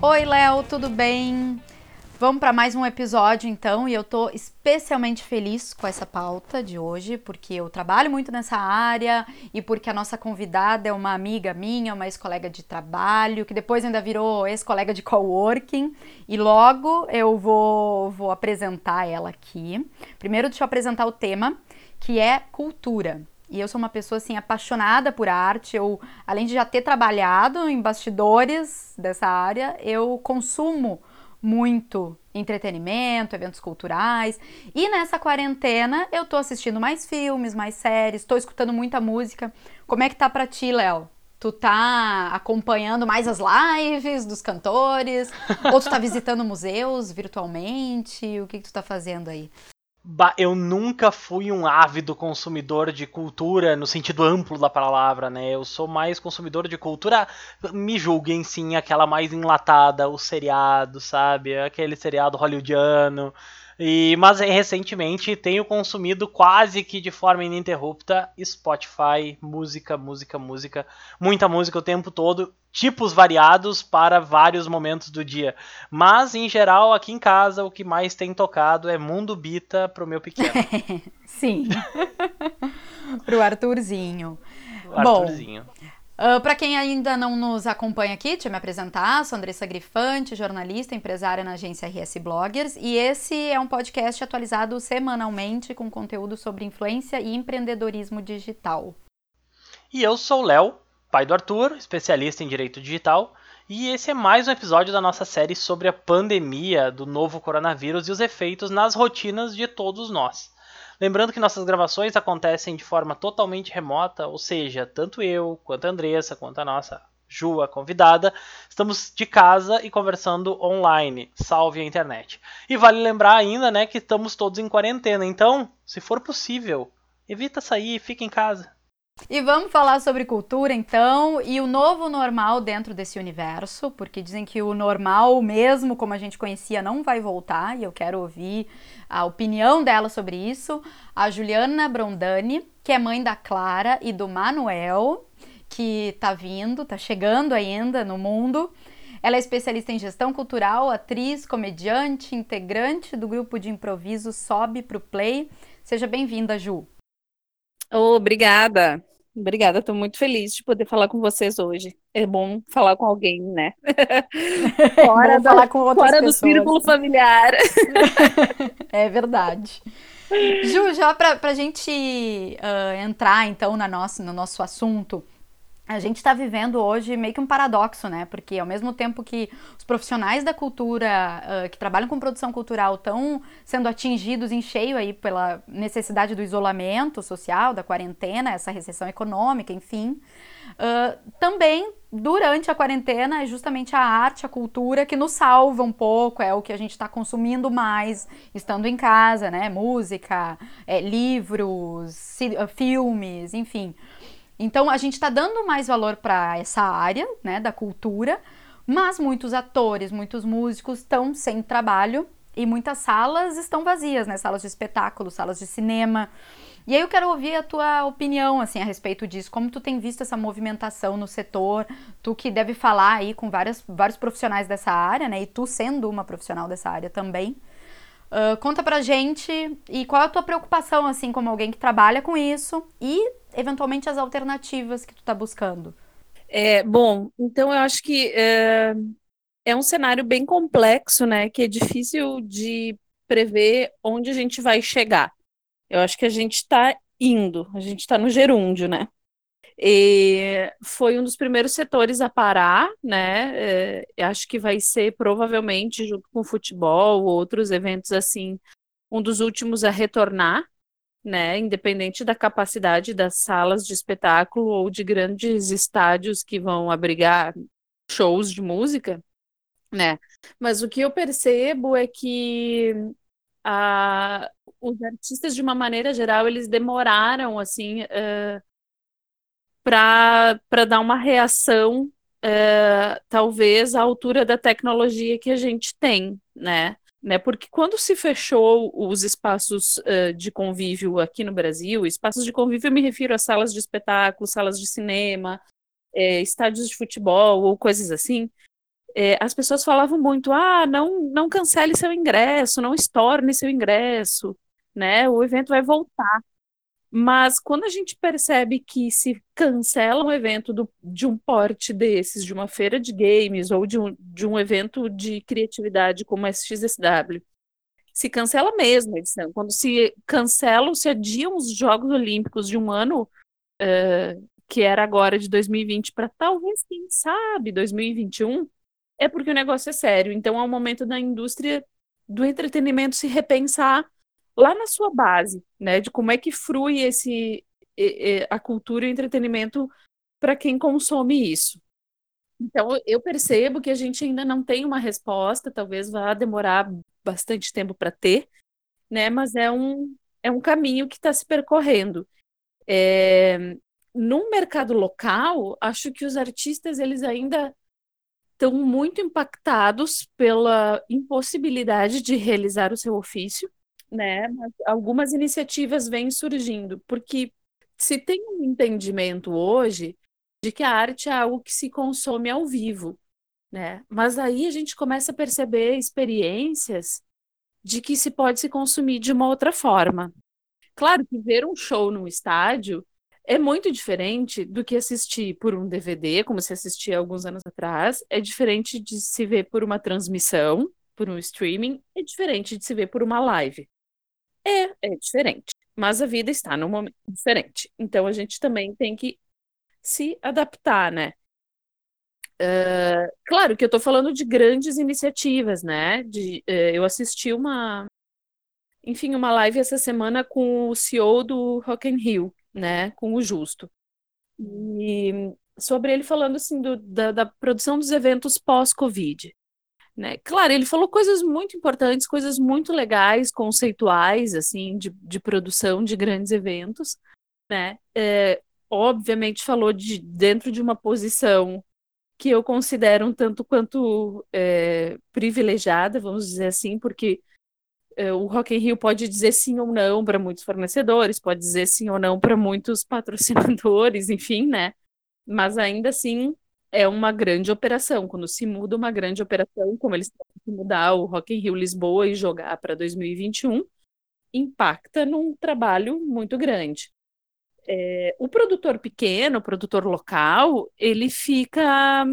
Oi, Léo, tudo bem? Vamos para mais um episódio então, e eu tô especialmente feliz com essa pauta de hoje, porque eu trabalho muito nessa área e porque a nossa convidada é uma amiga minha, uma ex-colega de trabalho, que depois ainda virou ex-colega de coworking, e logo eu vou, vou apresentar ela aqui. Primeiro, deixa eu apresentar o tema, que é cultura. E eu sou uma pessoa assim apaixonada por arte. Eu, além de já ter trabalhado em bastidores dessa área, eu consumo muito entretenimento, eventos culturais. E nessa quarentena eu tô assistindo mais filmes, mais séries, tô escutando muita música. Como é que tá pra ti, Léo? Tu tá acompanhando mais as lives dos cantores? ou tu tá visitando museus virtualmente? O que, que tu tá fazendo aí? Eu nunca fui um ávido consumidor de cultura no sentido amplo da palavra, né? Eu sou mais consumidor de cultura, me julguem sim, aquela mais enlatada, o seriado, sabe? Aquele seriado hollywoodiano. E, mas recentemente tenho consumido quase que de forma ininterrupta Spotify, música, música, música, muita música o tempo todo, tipos variados para vários momentos do dia. Mas em geral aqui em casa o que mais tem tocado é Mundo Bita pro meu pequeno. Sim. pro Arthurzinho. O Arthurzinho. Bom, Uh, ah, Para quem ainda não nos acompanha aqui, deixa eu me apresentar. Sou Andressa Grifante, jornalista, empresária na agência RS Bloggers, e esse é um podcast atualizado semanalmente com conteúdo sobre influência e empreendedorismo digital. E eu sou o Léo, pai do Arthur, especialista em direito digital, e esse é mais um episódio da nossa série sobre a pandemia do novo coronavírus e os efeitos nas rotinas de todos nós. Lembrando que nossas gravações acontecem de forma totalmente remota, ou seja, tanto eu, quanto a Andressa, quanto a nossa Ju, a convidada, estamos de casa e conversando online, salve a internet. E vale lembrar ainda, né, que estamos todos em quarentena, então, se for possível, evita sair, fica em casa. E vamos falar sobre cultura então e o novo normal dentro desse universo, porque dizem que o normal mesmo como a gente conhecia não vai voltar e eu quero ouvir a opinião dela sobre isso. A Juliana Brondani, que é mãe da Clara e do Manuel, que tá vindo, tá chegando ainda no mundo. Ela é especialista em gestão cultural, atriz, comediante, integrante do grupo de improviso Sobe pro Play. Seja bem-vinda, Ju. Obrigada. Obrigada, estou muito feliz de poder falar com vocês hoje. É bom falar com alguém, né? fora da, falar com outras fora pessoas. do círculo familiar. é verdade. Ju, já para a gente uh, entrar então na nossa, no nosso assunto, a gente está vivendo hoje meio que um paradoxo, né? Porque ao mesmo tempo que os profissionais da cultura uh, que trabalham com produção cultural estão sendo atingidos em cheio aí pela necessidade do isolamento social, da quarentena, essa recessão econômica, enfim, uh, também durante a quarentena é justamente a arte, a cultura que nos salva um pouco, é o que a gente está consumindo mais estando em casa, né? Música, é, livros, filmes, enfim. Então a gente está dando mais valor para essa área, né, da cultura, mas muitos atores, muitos músicos estão sem trabalho e muitas salas estão vazias, né, salas de espetáculo, salas de cinema. E aí eu quero ouvir a tua opinião assim a respeito disso, como tu tem visto essa movimentação no setor, tu que deve falar aí com várias, vários profissionais dessa área, né, e tu sendo uma profissional dessa área também. Uh, conta pra gente e qual é a tua preocupação, assim, como alguém que trabalha com isso? E eventualmente as alternativas que tu está buscando? É, bom, então eu acho que é, é um cenário bem complexo, né? Que é difícil de prever onde a gente vai chegar. Eu acho que a gente está indo, a gente está no gerúndio, né? E foi um dos primeiros setores a parar, né? É, acho que vai ser provavelmente, junto com o futebol, outros eventos assim, um dos últimos a retornar, né, independente da capacidade das salas de espetáculo ou de grandes estádios que vão abrigar shows de música, né? Mas o que eu percebo é que a, os artistas, de uma maneira geral, eles demoraram assim uh, para dar uma reação, uh, talvez à altura da tecnologia que a gente tem, né? Né? Porque quando se fechou os espaços uh, de convívio aqui no Brasil, espaços de convívio eu me refiro a salas de espetáculo, salas de cinema, é, estádios de futebol ou coisas assim, é, as pessoas falavam muito: ah, não, não cancele seu ingresso, não estorne seu ingresso, né? O evento vai voltar. Mas quando a gente percebe que se cancela um evento do, de um porte desses, de uma feira de games ou de um, de um evento de criatividade como a SXSW, se cancela mesmo a edição. Quando se cancelam, se adiam os Jogos Olímpicos de um ano, uh, que era agora de 2020, para talvez, quem sabe, 2021, é porque o negócio é sério. Então é o momento da indústria do entretenimento se repensar lá na sua base, né, de como é que frui esse a cultura e o entretenimento para quem consome isso. Então, eu percebo que a gente ainda não tem uma resposta, talvez vá demorar bastante tempo para ter, né? Mas é um, é um caminho que está se percorrendo. É, no mercado local, acho que os artistas eles ainda estão muito impactados pela impossibilidade de realizar o seu ofício, né? Mas algumas iniciativas vêm surgindo, porque se tem um entendimento hoje de que a arte é algo que se consome ao vivo, né? Mas aí a gente começa a perceber experiências de que se pode se consumir de uma outra forma. Claro que ver um show num estádio é muito diferente do que assistir por um DVD, como se assistia alguns anos atrás, é diferente de se ver por uma transmissão, por um streaming, é diferente de se ver por uma live. É, é diferente. Mas a vida está num momento diferente. Então a gente também tem que se adaptar, né? Uh, claro que eu estou falando de grandes iniciativas, né? De, uh, eu assisti uma, enfim, uma live essa semana com o CEO do Rock in Rio, né? Com o Justo. E sobre ele falando assim do, da, da produção dos eventos pós-Covid. Né? Claro, ele falou coisas muito importantes, coisas muito legais, conceituais, assim, de, de produção de grandes eventos, né? É, obviamente falou de dentro de uma posição que eu considero um tanto quanto é, privilegiada, vamos dizer assim, porque é, o Rock in Rio pode dizer sim ou não para muitos fornecedores, pode dizer sim ou não para muitos patrocinadores, enfim, né? Mas ainda assim é uma grande operação. Quando se muda uma grande operação, como eles têm que mudar o Rock in Rio Lisboa e jogar para 2021, impacta num trabalho muito grande. É, o produtor pequeno, o produtor local, ele fica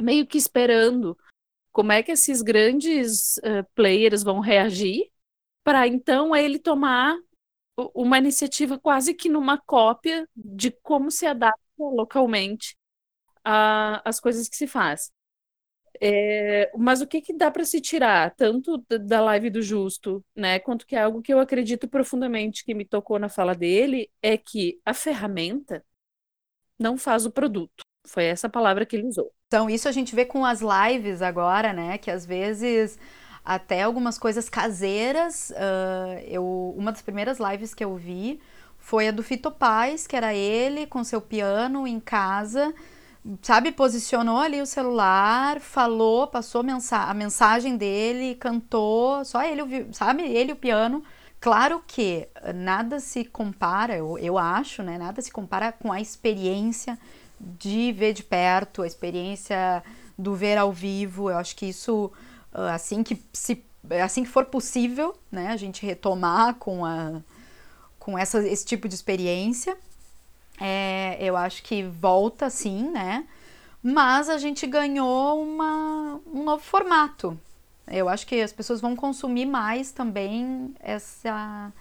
meio que esperando como é que esses grandes uh, players vão reagir para então ele tomar uma iniciativa quase que numa cópia de como se adapta localmente as coisas que se faz. É, mas o que, que dá para se tirar, tanto da live do Justo, né, quanto que é algo que eu acredito profundamente que me tocou na fala dele, é que a ferramenta não faz o produto. Foi essa palavra que ele usou. Então, isso a gente vê com as lives agora, né, que às vezes até algumas coisas caseiras. Uh, eu, uma das primeiras lives que eu vi foi a do Fito Paz, que era ele com seu piano em casa sabe, posicionou ali o celular, falou, passou a mensagem dele, cantou, só ele ouviu, sabe, ele o piano. Claro que nada se compara, eu, eu acho, né? Nada se compara com a experiência de ver de perto, a experiência do ver ao vivo. Eu acho que isso, ah, assim que se, assim que for possível, né, a gente retomar com a com essa, esse tipo de experiência. É, eu acho que volta sim, né? Mas a gente ganhou uma, um novo formato. Eu acho que as pessoas vão consumir mais também essa,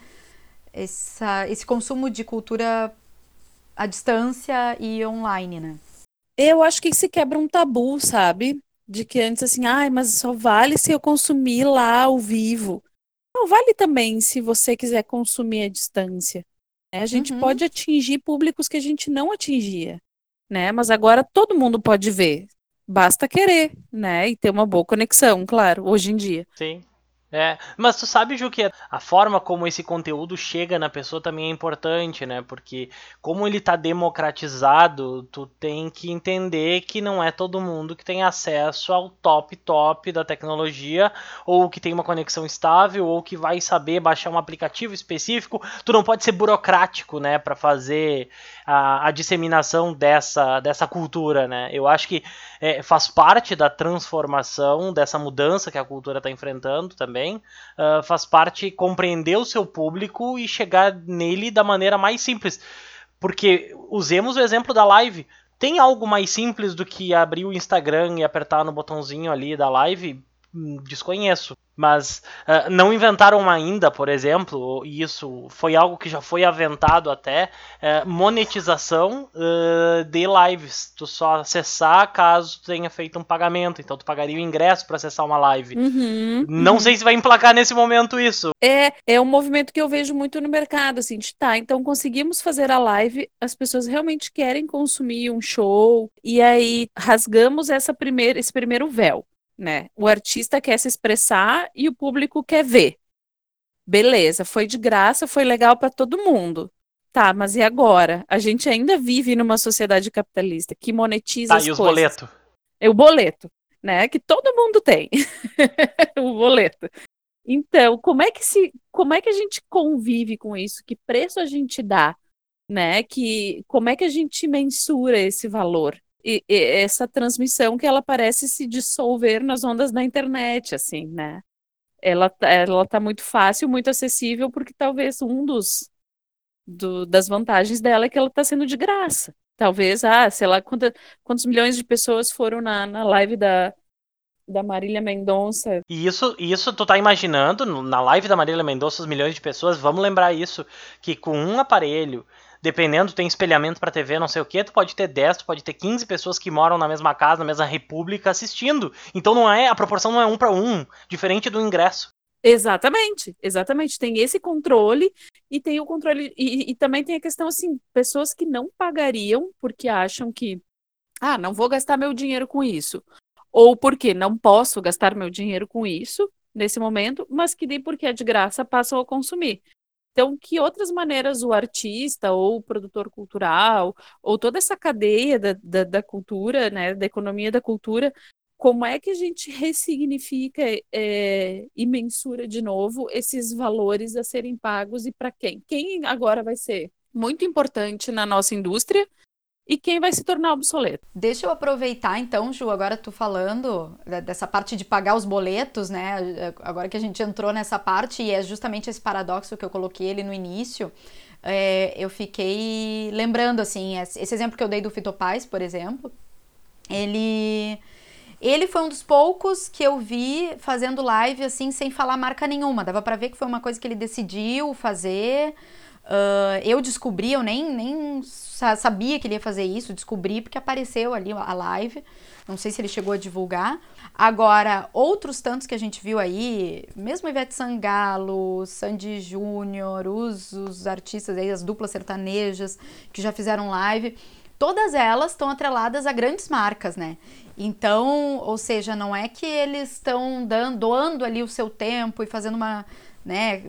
essa, esse consumo de cultura à distância e online, né? Eu acho que se quebra um tabu, sabe? De que antes assim, ai, mas só vale se eu consumir lá ao vivo. Não, vale também se você quiser consumir à distância. Né? A gente uhum. pode atingir públicos que a gente não atingia, né? Mas agora todo mundo pode ver. Basta querer, né? E ter uma boa conexão, claro, hoje em dia. Sim. É, mas tu sabe, Ju, que a forma como esse conteúdo chega na pessoa também é importante, né? Porque como ele tá democratizado, tu tem que entender que não é todo mundo que tem acesso ao top top da tecnologia, ou que tem uma conexão estável, ou que vai saber baixar um aplicativo específico. Tu não pode ser burocrático, né, para fazer a, a, disseminação dessa, dessa cultura, né? Eu acho que é, faz parte da transformação, dessa mudança que a cultura está enfrentando também, uh, faz parte compreender o seu público e chegar nele da maneira mais simples. Porque usemos o exemplo da live. Tem algo mais simples do que abrir o Instagram e apertar no botãozinho ali da live? Hum, desconheço. Mas uh, não inventaram ainda, por exemplo, e isso foi algo que já foi aventado até, uh, monetização uh, de lives. Tu só acessar caso tu tenha feito um pagamento. Então tu pagaria o ingresso para acessar uma live. Uhum, não uhum. sei se vai emplacar nesse momento isso. É, é um movimento que eu vejo muito no mercado, assim, de tá, então conseguimos fazer a live, as pessoas realmente querem consumir um show, e aí rasgamos essa primeira, esse primeiro véu né? O artista quer se expressar e o público quer ver. Beleza, foi de graça, foi legal para todo mundo. Tá, mas e agora? A gente ainda vive numa sociedade capitalista que monetiza tá, as e os boletos? É o boleto, né? Que todo mundo tem. o boleto. Então, como é que se, como é que a gente convive com isso? Que preço a gente dá, né? Que como é que a gente mensura esse valor? E, e essa transmissão que ela parece se dissolver nas ondas da internet, assim, né? Ela, tá, ela tá muito fácil, muito acessível, porque talvez um dos do, das vantagens dela é que ela está sendo de graça. Talvez, ah, sei lá, quanta, quantos milhões de pessoas foram na, na live da, da Marília Mendonça. E isso, isso tu tá imaginando, na live da Marília Mendonça, os milhões de pessoas, vamos lembrar isso, que com um aparelho dependendo, tem espelhamento para TV, não sei o que, tu pode ter 10, tu pode ter 15 pessoas que moram na mesma casa, na mesma república assistindo. Então não é, a proporção não é um para um, diferente do ingresso. Exatamente, exatamente. Tem esse controle e tem o controle. E, e, também tem a questão assim: pessoas que não pagariam porque acham que, ah, não vou gastar meu dinheiro com isso. Ou porque não posso gastar meu dinheiro com isso nesse momento, mas que nem porque é de graça passam a consumir. Então, que outras maneiras o artista ou o produtor cultural, ou toda essa cadeia da, da, da cultura, né, da economia da cultura, como é que a gente ressignifica é, e mensura de novo esses valores a serem pagos e para quem? Quem agora vai ser muito importante na nossa indústria e quem vai se tornar obsoleto. Deixa eu aproveitar então, Ju, agora tu falando dessa parte de pagar os boletos, né? Agora que a gente entrou nessa parte e é justamente esse paradoxo que eu coloquei ele no início, é, eu fiquei lembrando assim, esse exemplo que eu dei do Fitopaz, por exemplo, ele ele foi um dos poucos que eu vi fazendo live assim sem falar marca nenhuma. Dava para ver que foi uma coisa que ele decidiu fazer. Uh, eu descobri, eu nem, nem sabia que ele ia fazer isso, descobri porque apareceu ali a live. Não sei se ele chegou a divulgar. Agora, outros tantos que a gente viu aí, mesmo Ivete Sangalo, Sandy Júnior, os, os artistas aí, as duplas sertanejas que já fizeram live, todas elas estão atreladas a grandes marcas, né? Então, ou seja, não é que eles estão doando ali o seu tempo e fazendo uma, né,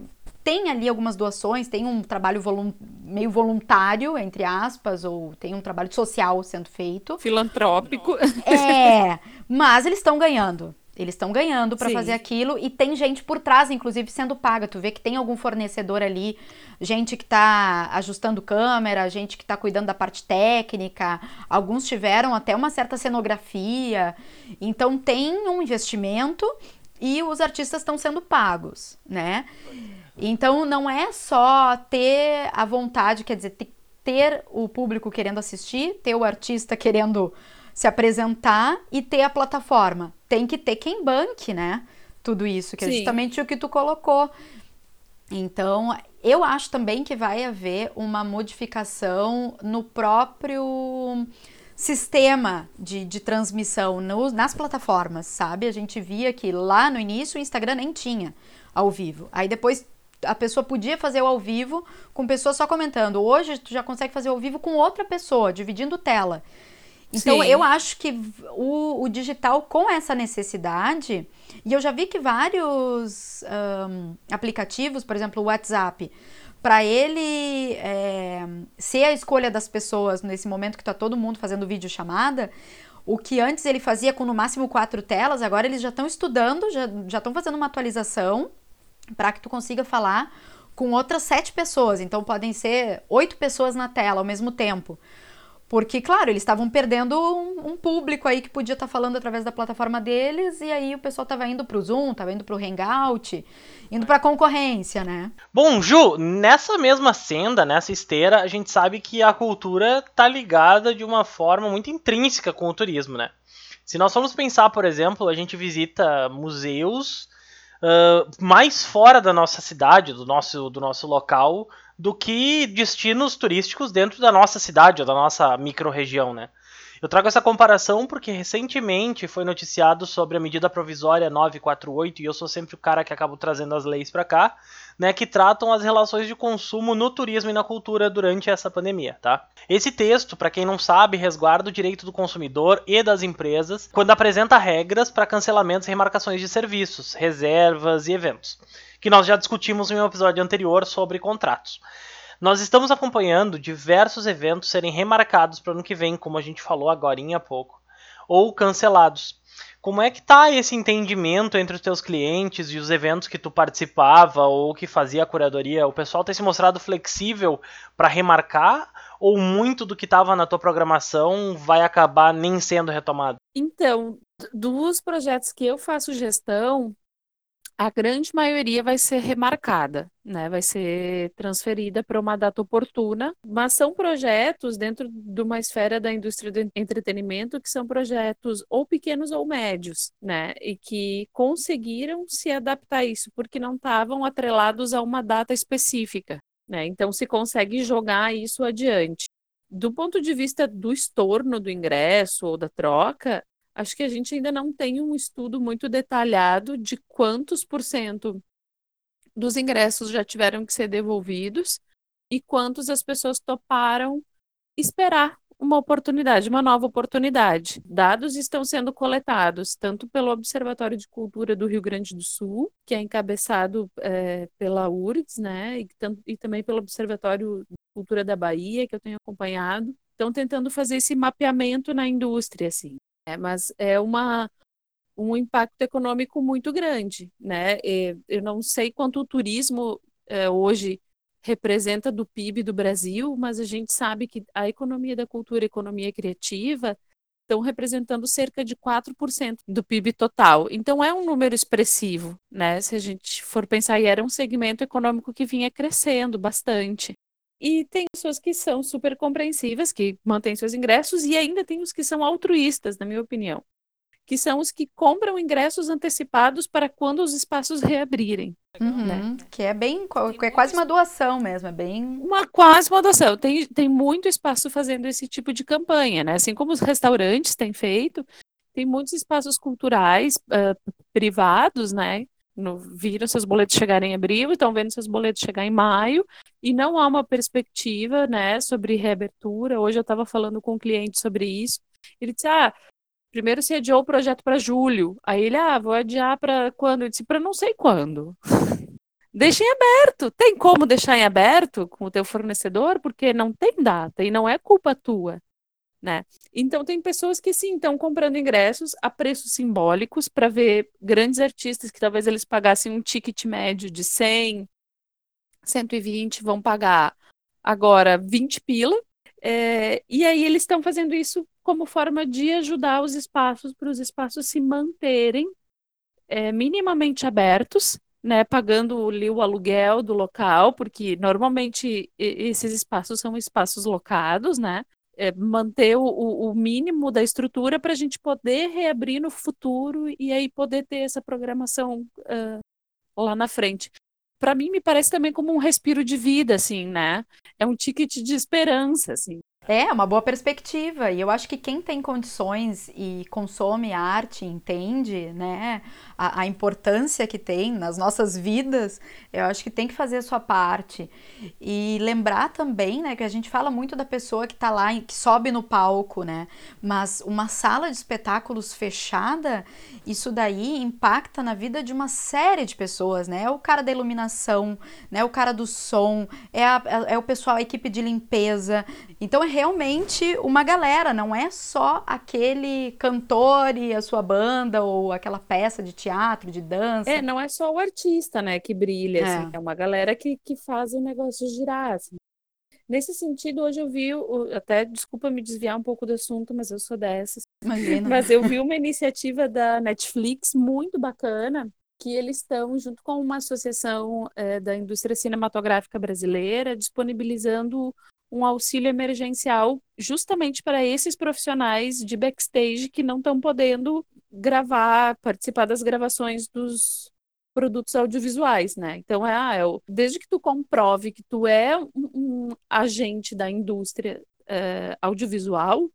tem ali algumas doações, tem um trabalho volun meio voluntário, entre aspas, ou tem um trabalho social sendo feito. Filantrópico. É, mas eles estão ganhando. Eles estão ganhando para fazer aquilo e tem gente por trás, inclusive, sendo paga. Tu vê que tem algum fornecedor ali, gente que está ajustando câmera, gente que está cuidando da parte técnica. Alguns tiveram até uma certa cenografia. Então tem um investimento e os artistas estão sendo pagos, né? Então não é só ter a vontade, quer dizer, ter o público querendo assistir, ter o artista querendo se apresentar e ter a plataforma. Tem que ter quem banque, né? Tudo isso, que é Sim. é justamente o que tu colocou. Então, eu acho também que vai haver uma modificação no próprio sistema de, de transmissão no, nas plataformas, sabe? A gente via que lá no início o Instagram nem tinha ao vivo. Aí depois a pessoa podia fazer o ao vivo com pessoas só comentando. Hoje tu já consegue fazer ao vivo com outra pessoa, dividindo tela. Então Sim. eu acho que o, o, digital com essa necessidade, e eu já vi que vários um, aplicativos, por exemplo, o WhatsApp, para ele é, ser a escolha das pessoas nesse momento que está todo mundo fazendo videochamada, o que antes ele fazia com no máximo quatro telas, agora eles já estão estudando, já estão fazendo uma atualização para que tu consiga falar com outras sete pessoas. Então podem ser oito pessoas na tela ao mesmo tempo. Porque, claro, eles estavam perdendo um, um, público aí que podia estar tá falando através da plataforma deles, e aí o pessoal estava indo para o Zoom, estava indo para o Hangout, indo para concorrência, né? Bom, Ju, nessa mesma senda, nessa esteira, a gente sabe que a cultura tá ligada de uma forma muito intrínseca com o turismo, né? Se nós formos pensar, por exemplo, a gente visita museus mais fora da nossa cidade, do nosso, do nosso local, do que destinos turísticos dentro da nossa cidade ou da nossa microrregião, né? Eu trago essa comparação porque recentemente foi noticiado sobre a medida provisória 948 e eu sou sempre o cara que acabo trazendo as leis para cá, né, que tratam as relações de consumo no turismo e na cultura durante essa pandemia, tá? Esse texto, para quem não sabe, resguarda o direito do consumidor e das empresas quando apresenta regras para cancelamentos e remarcações de serviços, reservas e eventos, que nós já discutimos em um episódio anterior sobre contratos. Nós estamos acompanhando diversos eventos serem remarcados para o ano que vem, como a gente falou agora há pouco, ou cancelados. Como é que tá esse entendimento entre os teus clientes e os eventos que tu participava ou que fazia a curadoria? O pessoal tem se mostrado flexível para remarcar ou muito do que estava na tua programação vai acabar nem sendo retomado? Então, dos projetos que eu faço gestão, a grande maioria vai ser remarcada, né? Vai ser transferida para uma data oportuna, mas são projetos dentro de uma esfera da indústria do entretenimento que são projetos ou pequenos ou médios, né? E que conseguiram se adaptar a isso porque não estavam atrelados a uma data específica, né? Então se consegue jogar isso adiante. Do ponto de vista do estorno do ingresso ou da troca, acho que a gente ainda não tem um estudo muito detalhado de quantos por cento dos ingressos já tiveram que ser devolvidos e quantos as pessoas toparam esperar uma oportunidade, uma nova oportunidade. Dados estão sendo coletados tanto pelo Observatório de Cultura do Rio Grande do Sul, que é encabeçado é, pela URGS, né, e, e também pelo Observatório de Cultura da Bahia, que eu tenho acompanhado. Estão tentando fazer esse mapeamento na indústria, assim. É, mas é uma, um impacto econômico muito grande, né? E eu não sei quanto o turismo é, hoje representa do PIB do Brasil, mas a gente sabe que a economia da cultura a economia criativa estão representando cerca de 4% do PIB total. Então é um número expressivo, né? Se a gente for pensar, e era um segmento econômico que vinha crescendo bastante. E tem pessoas que são super compreensivas, que mantêm seus ingressos, e ainda tem os que são altruístas, na minha opinião, que são os que compram ingressos antecipados para quando os espaços reabrirem. Uhum, né? Que é bem, é quase uma doação mesmo, é bem. Uma quase uma doação. Tem, tem muito espaço fazendo esse tipo de campanha, né? Assim como os restaurantes têm feito, tem muitos espaços culturais uh, privados, né? No, viram seus boletos chegarem em abril, estão vendo seus boletos chegar em maio, e não há uma perspectiva, né, sobre reabertura. Hoje eu estava falando com um cliente sobre isso. Ele disse: Ah, primeiro se adiou o projeto para julho. Aí ele, ah, vou adiar para quando? Eu disse: Para não sei quando. Deixa em aberto. Tem como deixar em aberto com o teu fornecedor? Porque não tem data e não é culpa tua né? Então tem pessoas que sim estão comprando ingressos a preços simbólicos para ver grandes artistas que talvez eles pagassem um ticket médio de 100, 120, vão pagar agora 20 pila. É, e aí eles estão fazendo isso como forma de ajudar os espaços para os espaços se manterem é, minimamente abertos, né, pagando ali o aluguel do local, porque normalmente esses espaços são espaços locados, né? É, manter o, o, mínimo da estrutura para a gente poder reabrir no futuro e aí poder ter essa programação uh, lá na frente. Para mim, me parece também como um respiro de vida, assim, né? É um ticket de esperança, assim. É, uma boa perspectiva. E eu acho que quem tem condições e consome arte, entende, né, a, a, importância que tem nas nossas vidas, eu acho que tem que fazer a sua parte. E lembrar também, né, que a gente fala muito da pessoa que está lá, que sobe no palco, né, mas uma sala de espetáculos fechada, isso daí impacta na vida de uma série de pessoas, né, é o cara da iluminação, né, o cara do som, é, a, é o pessoal, a equipe de limpeza. Então é realmente uma galera, não é só aquele cantor e a sua banda ou aquela peça de teatro, de dança. É, não é só o artista, né, que brilha, é. assim, é uma galera que, que faz o negócio girar, assim. Nesse sentido, hoje eu vi, até desculpa me desviar um pouco do assunto, mas eu sou dessas. Imagina. Mas eu vi uma iniciativa da Netflix muito bacana, que eles estão, junto com uma associação é, da indústria cinematográfica brasileira, disponibilizando um auxílio emergencial justamente para esses profissionais de backstage que não estão podendo gravar, participar das gravações dos produtos audiovisuais, né? Então é, ah, é desde que tu comprove que tu é um, um agente da indústria é, audiovisual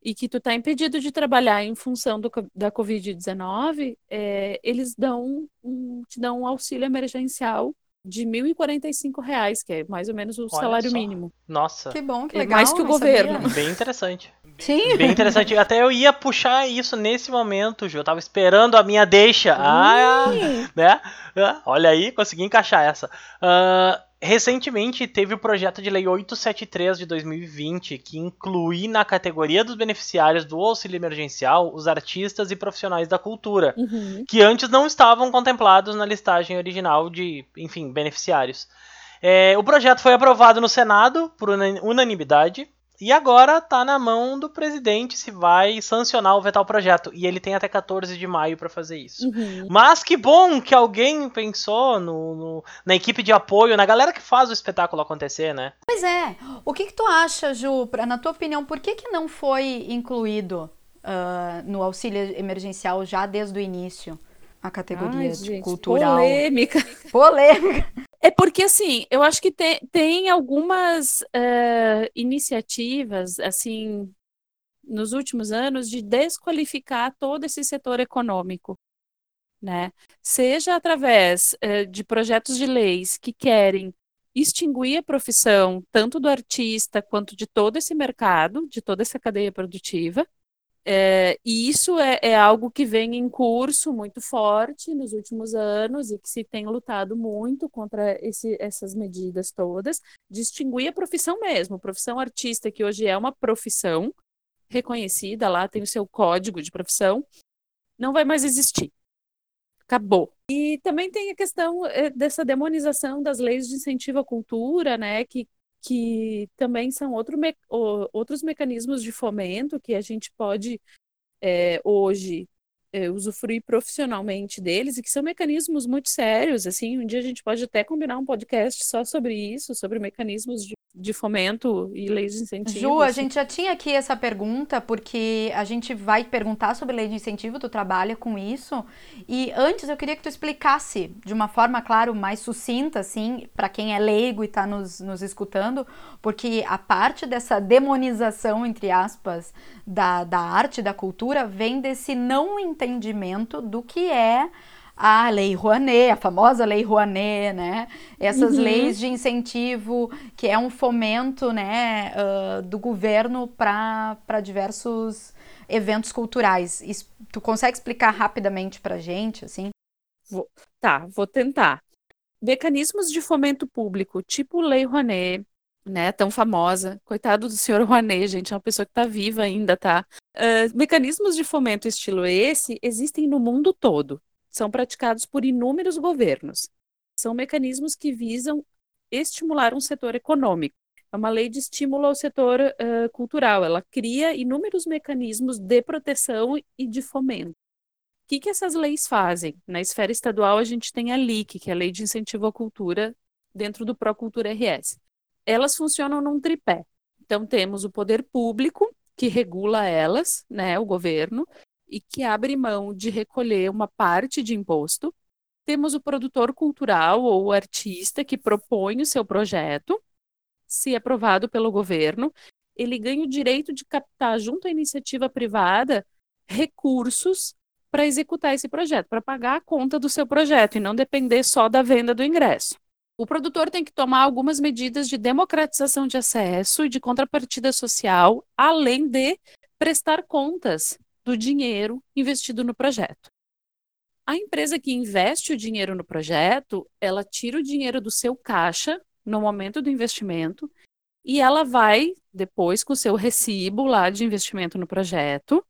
e que tu está impedido de trabalhar em função do, da Covid-19, é, eles dão um, te dão um auxílio emergencial de R$ 1.045, que é mais ou menos o Olha salário só. mínimo. Nossa. Que bom, que legal. É mais que o governo. Sabia. Bem interessante. Sim. Bem interessante. Até eu ia puxar isso nesse momento, Ju. Eu tava esperando a minha deixa. Ah, né? Ah, olha aí, consegui encaixar essa. Uh, Recentemente teve o projeto de lei 873 de 2020, que inclui na categoria dos beneficiários do auxílio emergencial os artistas e profissionais da cultura, uhum. que antes não estavam contemplados na listagem original de, enfim, beneficiários. É, o projeto foi aprovado no Senado por unanimidade e agora tá na mão do presidente se vai sancionar ou vetar o projeto. E ele tem até 14 de maio para fazer isso. Uhum. Mas que bom que alguém pensou no, no, na equipe de apoio, na galera que faz o espetáculo acontecer, né? Pois é. O que, que tu acha, Ju, pra, na tua opinião, por que, que não foi incluído uh, no auxílio emergencial já desde o início? A categoria Ai, gente, cultural. Polêmica. Polêmica. É porque, assim, eu acho que tem, tem algumas uh, iniciativas, assim, nos últimos anos, de desqualificar todo esse setor econômico, né? Seja através uh, de projetos de leis que querem extinguir a profissão tanto do artista quanto de todo esse mercado, de toda essa cadeia produtiva, é, e isso é, é, algo que vem em curso muito forte nos últimos anos e que se tem lutado muito contra esse, essas medidas todas, distinguir a profissão mesmo, profissão artista, que hoje é uma profissão reconhecida, lá tem o seu código de profissão, não vai mais existir. Acabou. E também tem a questão é, dessa demonização das leis de incentivo à cultura, né, que que também são outro me outros mecanismos de fomento que a gente pode é, hoje é, usufruir profissionalmente deles e que são mecanismos muito sérios. Assim, um dia a gente pode até combinar um podcast só sobre isso, sobre mecanismos de de fomento e leis de incentivo. Ju, a gente já tinha aqui essa pergunta, porque a gente vai perguntar sobre lei de incentivo, tu trabalha com isso. E antes eu queria que tu explicasse de uma forma, claro, mais sucinta, assim, para quem é leigo e está nos, nos escutando, porque a parte dessa demonização, entre aspas, da, da arte, da cultura, vem desse não entendimento do que é a Lei Rouanet, a famosa Lei Rouanet, né? Essas uhum. leis de incentivo, que é um fomento, né, uh, do governo para diversos eventos culturais. Isso, tu consegue explicar rapidamente para gente, assim? Vou, tá, vou tentar. Mecanismos de fomento público, tipo Lei Rouanet, né, tão famosa. Coitado do senhor Rouanet, gente, é uma pessoa que está viva ainda, tá? Uh, mecanismos de fomento estilo esse existem no mundo todo são praticados por inúmeros governos. São mecanismos que visam estimular um setor econômico. É uma lei de estímulo ao setor uh, cultural. Ela cria inúmeros mecanismos de proteção e de fomento. O que, que essas leis fazem? Na esfera estadual, a gente tem a LIC, que é a Lei de Incentivo à Cultura, dentro do Procultura RS. Elas funcionam num tripé. Então, temos o poder público, que regula elas, né, o governo, e que abre mão de recolher uma parte de imposto. Temos o produtor cultural ou o artista que propõe o seu projeto, se aprovado pelo governo, ele ganha o direito de captar junto à iniciativa privada recursos para executar esse projeto, para pagar a conta do seu projeto e não depender só da venda do ingresso. O produtor tem que tomar algumas medidas de democratização de acesso e de contrapartida social, além de prestar contas do dinheiro investido no projeto. A empresa que investe o dinheiro no projeto, ela tira o dinheiro do seu caixa no momento do investimento e ela vai, depois, com o seu recibo lá de investimento no projeto,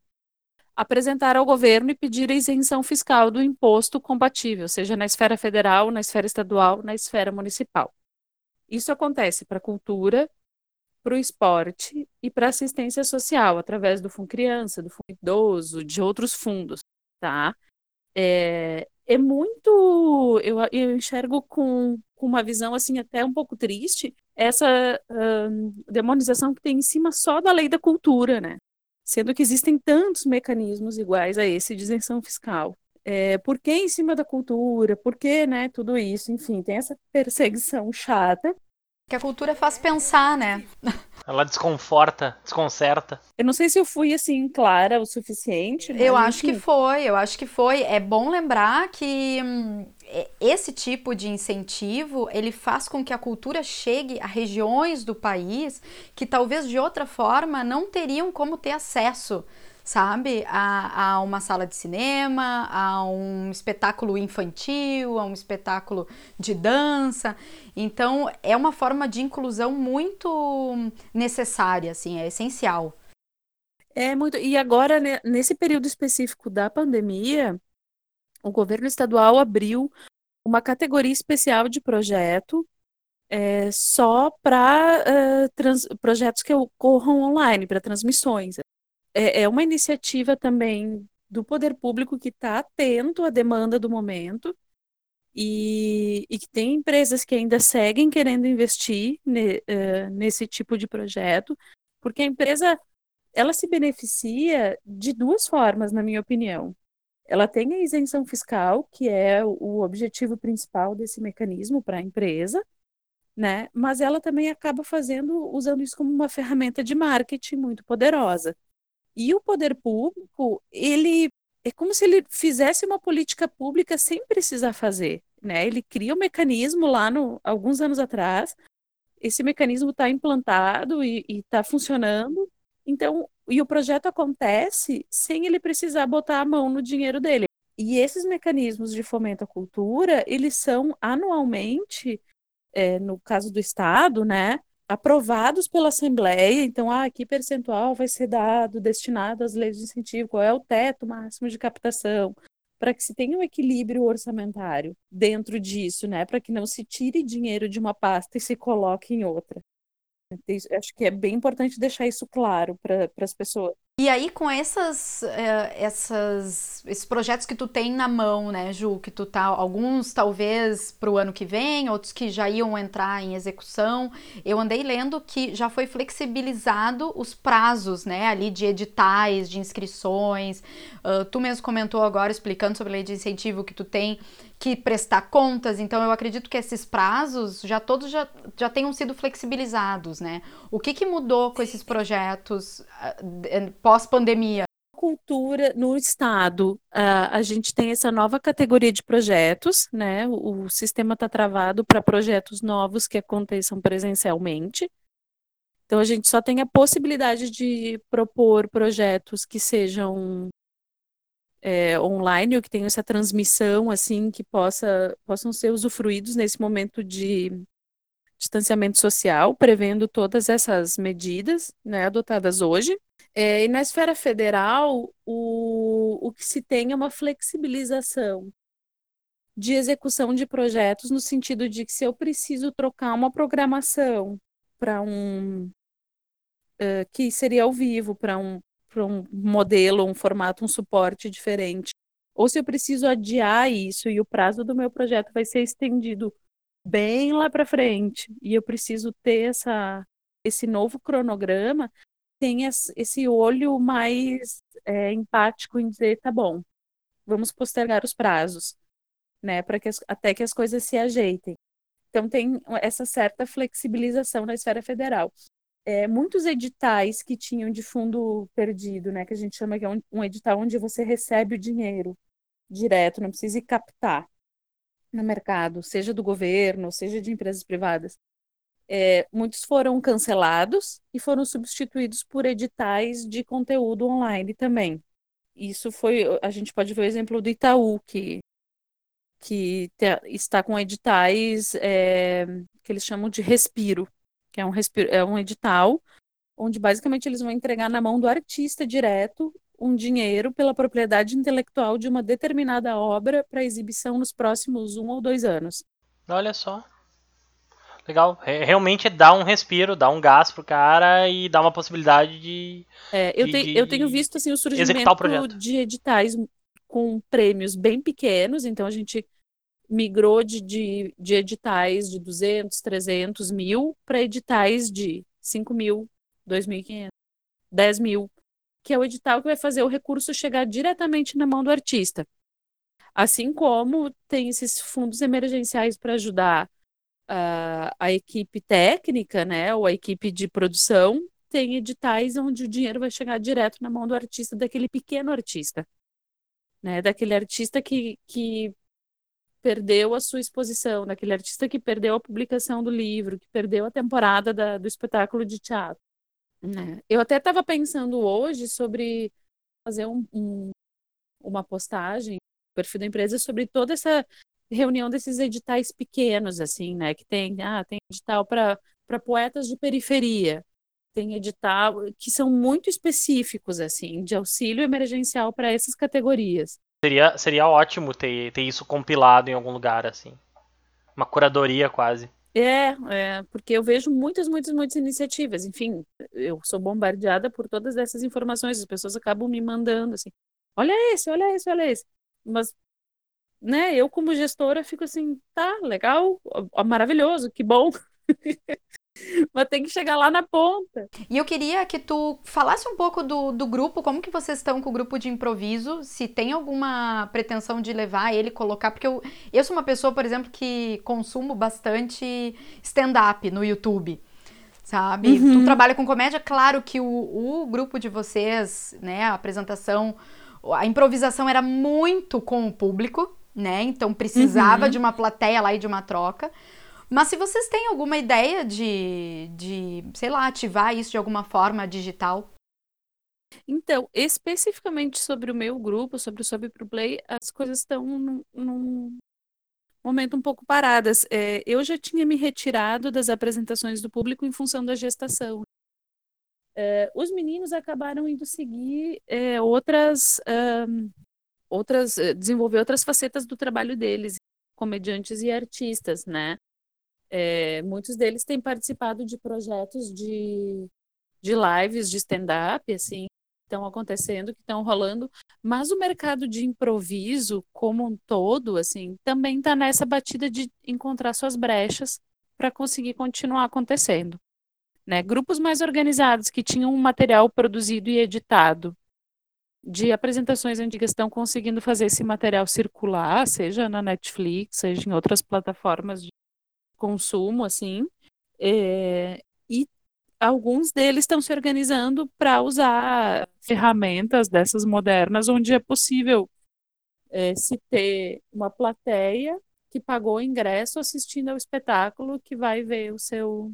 apresentar ao governo e pedir a isenção fiscal do imposto compatível, seja na esfera federal, na esfera estadual, na esfera municipal. Isso acontece para cultura, para o esporte e para assistência social, através do Fundo Criança, do Fundo Idoso, de outros fundos, tá? É, é muito. Eu, eu enxergo com, com uma visão assim até um pouco triste essa uh, demonização que tem em cima só da lei da cultura, né? Sendo que existem tantos mecanismos iguais a esse de isenção fiscal. É, por que em cima da cultura? Por que, né, tudo isso? Enfim, tem essa perseguição chata que a cultura faz pensar, né? Ela desconforta, desconcerta. Eu não sei se eu fui assim clara o suficiente. eu acho que foi, eu acho que foi. É bom lembrar que hum, esse tipo de incentivo ele faz com que a cultura chegue a regiões do país que talvez de outra forma não teriam como ter acesso sabe? A, a uma sala de cinema, a um espetáculo infantil, a um espetáculo de dança. Então, é uma forma de inclusão muito necessária, assim, é essencial. É muito. E agora, nesse período específico da pandemia, o governo estadual abriu uma categoria especial de projeto é, só para uh, projetos que ocorram online, para transmissões é, é uma iniciativa também do poder público que está atento à demanda do momento e, e, que tem empresas que ainda seguem querendo investir ne, uh, nesse tipo de projeto, porque a empresa ela se beneficia de duas formas, na minha opinião. Ela tem a isenção fiscal, que é o objetivo principal desse mecanismo para a empresa, né? Mas ela também acaba fazendo, usando isso como uma ferramenta de marketing muito poderosa. E o poder público, ele é como se ele fizesse uma política pública sem precisar fazer, né? Ele cria um mecanismo lá no alguns anos atrás. Esse mecanismo está implantado e está funcionando. Então, e o projeto acontece sem ele precisar botar a mão no dinheiro dele. E esses mecanismos de fomento à cultura, eles são anualmente, é, no caso do Estado, né, aprovados pela Assembleia, então, ah, que percentual vai ser dado, destinado às leis de incentivo, qual é o teto máximo de captação, para que se tenha um equilíbrio orçamentário dentro disso, né, para que não se tire dinheiro de uma pasta e se coloque em outra. Acho que é bem importante deixar isso claro para as pessoas. E aí, com essas, eh, essas, esses projetos que tu tem na mão, né, Ju, que tu tá, alguns talvez para o ano que vem, outros que já iam entrar em execução, eu andei lendo que já foi flexibilizado os prazos, né, ali de editais, de inscrições. Uh, tu mesmo comentou agora, explicando sobre a lei de incentivo que tu tem que prestar contas, então eu acredito que esses prazos já todos já, já tenham sido flexibilizados, né? O que, que mudou com esses projetos uh, pós-pandemia? Cultura no estado, uh, a gente tem essa nova categoria de projetos, né? O, o sistema está travado para projetos novos que aconteçam presencialmente. Então a gente só tem a possibilidade de propor projetos que sejam é, online ou que tenham essa transmissão assim que possa possam ser usufruídos nesse momento de distanciamento social, prevendo todas essas medidas né, adotadas hoje. É, e na esfera federal, o, o que se tem é uma flexibilização de execução de projetos, no sentido de que se eu preciso trocar uma programação para um. Uh, que seria ao vivo, para um, um modelo, um formato, um suporte diferente. Ou se eu preciso adiar isso e o prazo do meu projeto vai ser estendido bem lá para frente e eu preciso ter essa, esse novo cronograma, tem esse olho mais é, empático em dizer, tá bom, vamos postergar os prazos, né, para que as, até que as coisas se ajeitem. Então tem essa certa flexibilização na esfera federal. é, muitos editais que tinham de fundo perdido, né, que a gente chama que é um, um edital onde você recebe o dinheiro direto, não precisa ir captar no mercado, seja do governo, seja de empresas privadas. É, muitos foram cancelados e foram substituídos por editais de conteúdo online também. Isso foi, a gente pode ver o exemplo do Itaú, que, que te, está com editais é, que eles chamam de respiro, que é um, respiro, é um edital onde basicamente eles vão entregar na mão do artista direto um dinheiro pela propriedade intelectual de uma determinada obra para exibição nos próximos um ou dois anos. Olha só. Legal. Realmente dá um respiro, dá um gás pro cara e dá uma possibilidade de. É, eu, de, te, eu tenho visto assim, o surgimento o de editais com prêmios bem pequenos, então a gente migrou de, de, de editais de 200, 300 mil para editais de 5 mil, 2.500, 10 mil que é o edital que vai fazer o recurso chegar diretamente na mão do artista. Assim como tem esses fundos emergenciais para ajudar uh, a equipe técnica, né, ou a equipe de produção, tem editais onde o dinheiro vai chegar direto na mão do artista, daquele pequeno artista, né, daquele artista que, que perdeu a sua exposição, daquele artista que perdeu a publicação do livro, que perdeu a temporada da, do espetáculo de teatro. Né? Eu até estava pensando hoje sobre fazer um, um, uma postagem no perfil da empresa sobre toda essa reunião desses editais pequenos, assim, né? Que tem, ah, tem edital para poetas de periferia, tem edital que são muito específicos, assim, de auxílio emergencial para essas categorias. Seria, seria ótimo ter, ter isso compilado em algum lugar, assim. Uma curadoria quase. É, é, porque eu vejo muitas, muitas, muitas iniciativas. Enfim, eu sou bombardeada por todas essas informações. As pessoas acabam me mandando assim: olha esse, olha esse, olha esse. Mas, né, eu como gestora fico assim: tá, legal, maravilhoso, que bom. Mas tem que chegar lá na ponta. E eu queria que tu falasse um pouco do, do grupo, como que vocês estão com o grupo de improviso, se tem alguma pretensão de levar ele, colocar, porque eu, eu sou uma pessoa, por exemplo, que consumo bastante stand-up no YouTube sabe? Uhum. Tu trabalha com comédia, claro que o, o grupo de vocês, né, a apresentação, a improvisação era muito com o público, né? Então precisava uhum. de uma plateia lá e de uma troca. Mas se vocês têm alguma ideia de, de, sei lá, ativar isso de alguma forma digital. Então, especificamente sobre o meu grupo, sobre o Sob Pro Play, as coisas estão num, num momento um pouco paradas. É, eu já tinha me retirado das apresentações do público em função da gestação. É, os meninos acabaram indo seguir é, outras, outras, é, desenvolver outras facetas do trabalho deles, comediantes e artistas, né? É, muitos deles têm participado de projetos de, de lives de stand-up, assim, estão acontecendo, que estão rolando, mas o mercado de improviso como um todo, assim, também está nessa batida de encontrar suas brechas para conseguir continuar acontecendo. Né? Grupos mais organizados que tinham um material produzido e editado de apresentações antigas estão conseguindo fazer esse material circular, seja na Netflix, seja em outras plataformas de consumo, assim, é, e alguns deles estão se organizando para usar ferramentas dessas modernas, onde é possível é, se ter uma plateia que pagou ingresso assistindo ao espetáculo que vai ver o seu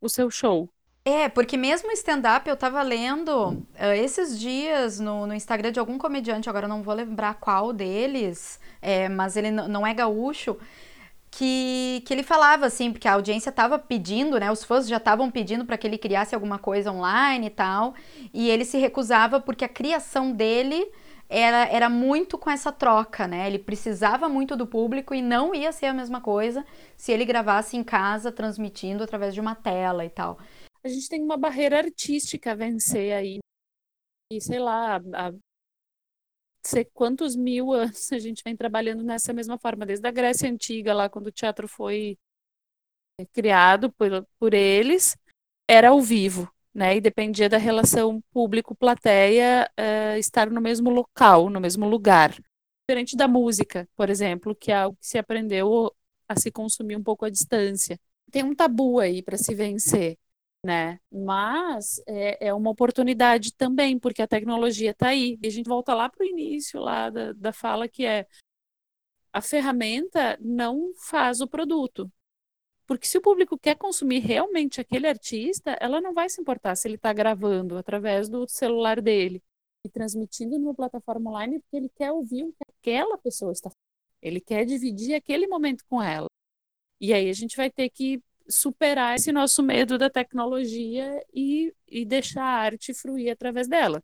o seu show. É, porque mesmo stand-up eu tava lendo uh, esses dias no, no, Instagram de algum comediante, agora não vou lembrar qual deles, é, mas ele não é gaúcho, que, que ele falava assim, porque a audiência estava pedindo, né? Os fãs já estavam pedindo para que ele criasse alguma coisa online e tal, e ele se recusava porque a criação dele era, era muito com essa troca, né? Ele precisava muito do público e não ia ser a mesma coisa se ele gravasse em casa, transmitindo através de uma tela e tal. A gente tem uma barreira artística a vencer aí. E sei lá, a, sei quantos mil anos a gente vem trabalhando nessa mesma forma, desde a Grécia Antiga, lá quando o teatro foi criado por, por eles, era ao vivo, né? E dependia da relação público-plateia uh, estar no mesmo local, no mesmo lugar. Diferente da música, por exemplo, que é algo que se aprendeu a se consumir um pouco à distância. Tem um tabu aí para se vencer. Né? Mas é, é, uma oportunidade também, porque a tecnologia está aí. E a gente volta lá para o início lá da, da fala que é a ferramenta não faz o produto. Porque se o público quer consumir realmente aquele artista, ela não vai se importar se ele está gravando através do celular dele e transmitindo numa plataforma online, porque ele quer ouvir o que aquela pessoa está falando. Ele quer dividir aquele momento com ela. E aí a gente vai ter que superar esse nosso medo da tecnologia e, e deixar a arte fruir através dela,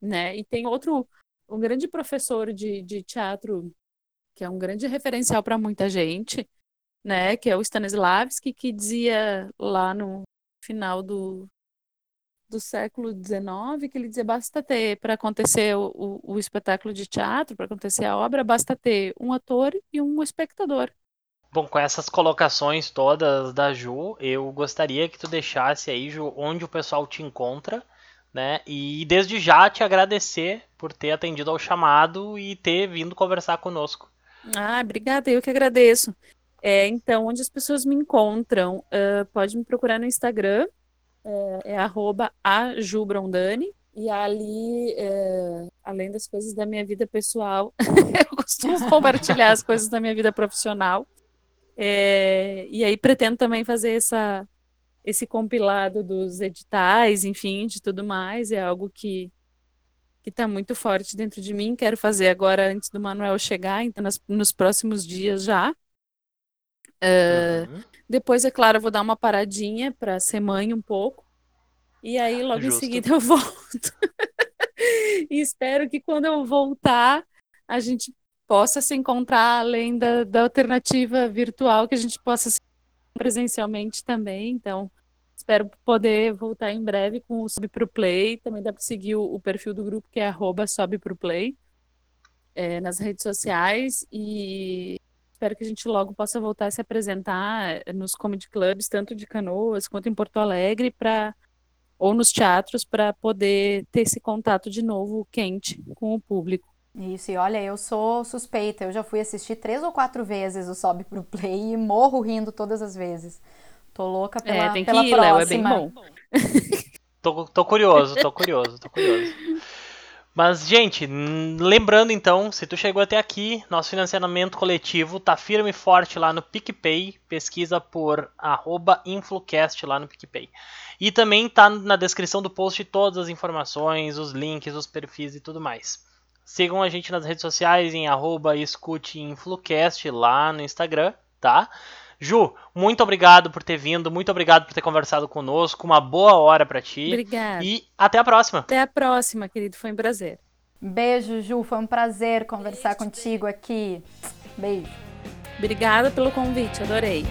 né? E tem outro, um grande professor de, de teatro que é um grande referencial para muita gente, né? Que é o Stanislavski, que dizia lá no final do, do século XIX, que ele dizia basta ter para acontecer o, o, o espetáculo de teatro, para acontecer a obra, basta ter um ator e um espectador. Bom, com essas colocações todas da Ju, eu gostaria que tu deixasse aí, Ju, onde o pessoal te encontra, né? E desde já te agradecer por ter atendido ao chamado e ter vindo conversar conosco. Ah, obrigada, eu que agradeço. É, então, onde as pessoas me encontram, uh, pode me procurar no Instagram, é, é arroba ajubrondani, e ali, é, além das coisas da minha vida pessoal, eu costumo compartilhar as coisas da minha vida profissional. É, e aí pretendo também fazer essa, esse compilado dos editais, enfim, de tudo mais. É algo que que está muito forte dentro de mim. Quero fazer agora antes do Manuel chegar, então nas, nos próximos dias já. Uh, uhum. Depois, é claro, eu vou dar uma paradinha para ser mãe um pouco. E aí, logo Justo. em seguida, eu volto. e espero que quando eu voltar, a gente possa se encontrar além da, da alternativa virtual, que a gente possa se presencialmente também. Então, espero poder voltar em breve com o Sobe Pro Play. Também dá para seguir o, o, perfil do grupo, que é arroba Sobe Pro Play, é, nas redes sociais. E espero que a gente logo possa voltar a se apresentar nos comedy clubs, tanto de Canoas quanto em Porto Alegre, para ou nos teatros, para poder ter esse contato de novo quente com o público. Isso, e olha, eu sou suspeita, eu já fui assistir três ou quatro vezes o Sobe Pro Play e morro rindo todas as vezes. Tô louca pela, é, tem pela que ir, próxima. Léo, é bem bom. tô, tô curioso, tô curioso, tô curioso. Mas, gente, lembrando então, se tu chegou até aqui, nosso financiamento coletivo tá firme e forte lá no PicPay. Pesquisa por Influcast lá no PicPay. E também tá na descrição do post todas as informações, os links, os perfis e tudo mais. Sigam a gente nas redes sociais em arroba escuteinflucast lá no Instagram, tá? Ju, muito obrigado por ter vindo, muito obrigado por ter conversado conosco. Uma boa hora para ti. Obrigada. E até a próxima. Até a próxima, querido. Foi um prazer. Beijo, Ju. Foi um prazer conversar Beijo. contigo aqui. Beijo. Obrigada pelo convite, adorei.